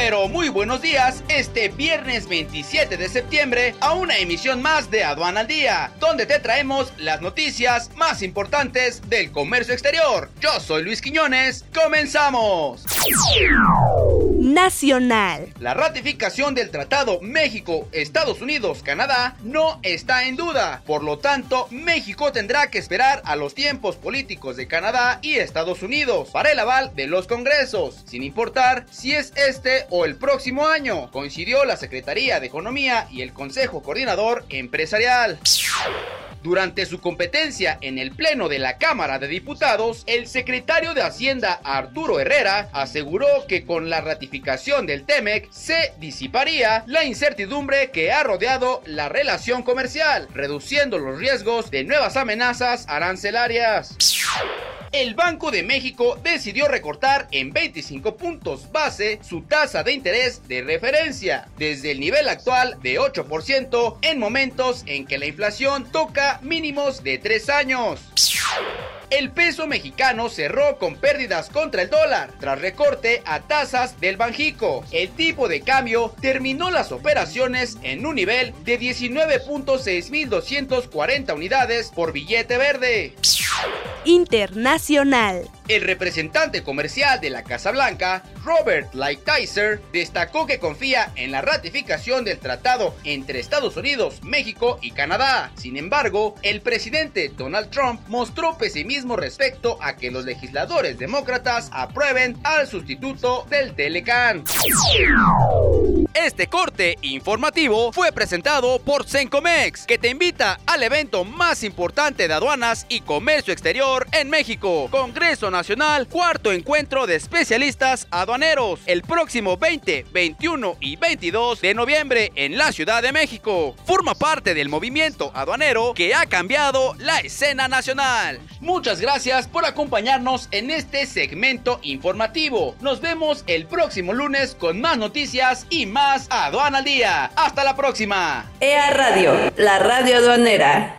pero muy buenos días este viernes 27 de septiembre a una emisión más de Aduana al Día, donde te traemos las noticias más importantes del comercio exterior. Yo soy Luis Quiñones, comenzamos. Nacional. La ratificación del Tratado México-Estados Unidos-Canadá no está en duda, por lo tanto México tendrá que esperar a los tiempos políticos de Canadá y Estados Unidos para el aval de los congresos, sin importar si es este o el próximo año, coincidió la Secretaría de Economía y el Consejo Coordinador Empresarial. Durante su competencia en el Pleno de la Cámara de Diputados, el secretario de Hacienda Arturo Herrera aseguró que con la ratificación del TEMEC se disiparía la incertidumbre que ha rodeado la relación comercial, reduciendo los riesgos de nuevas amenazas arancelarias el Banco de México decidió recortar en 25 puntos base su tasa de interés de referencia, desde el nivel actual de 8% en momentos en que la inflación toca mínimos de 3 años el peso mexicano cerró con pérdidas contra el dólar tras recorte a tasas del Banjico. El tipo de cambio terminó las operaciones en un nivel de 19.6240 unidades por billete verde. Internacional. El representante comercial de la Casa Blanca, Robert Lighthizer, destacó que confía en la ratificación del tratado entre Estados Unidos, México y Canadá. Sin embargo, el presidente Donald Trump mostró pesimismo respecto a que los legisladores demócratas aprueben al sustituto del Telecan. Este corte informativo fue presentado por Sencomex, que te invita al evento más importante de aduanas y comercio exterior en México, Congreso Nacional cuarto encuentro de especialistas aduaneros, el próximo 20, 21 y 22 de noviembre en la Ciudad de México. Forma parte del movimiento aduanero que ha cambiado la escena nacional. Muchas gracias por acompañarnos en este segmento informativo. Nos vemos el próximo lunes con más noticias y más aduana al día. Hasta la próxima. EA Radio, la radio aduanera.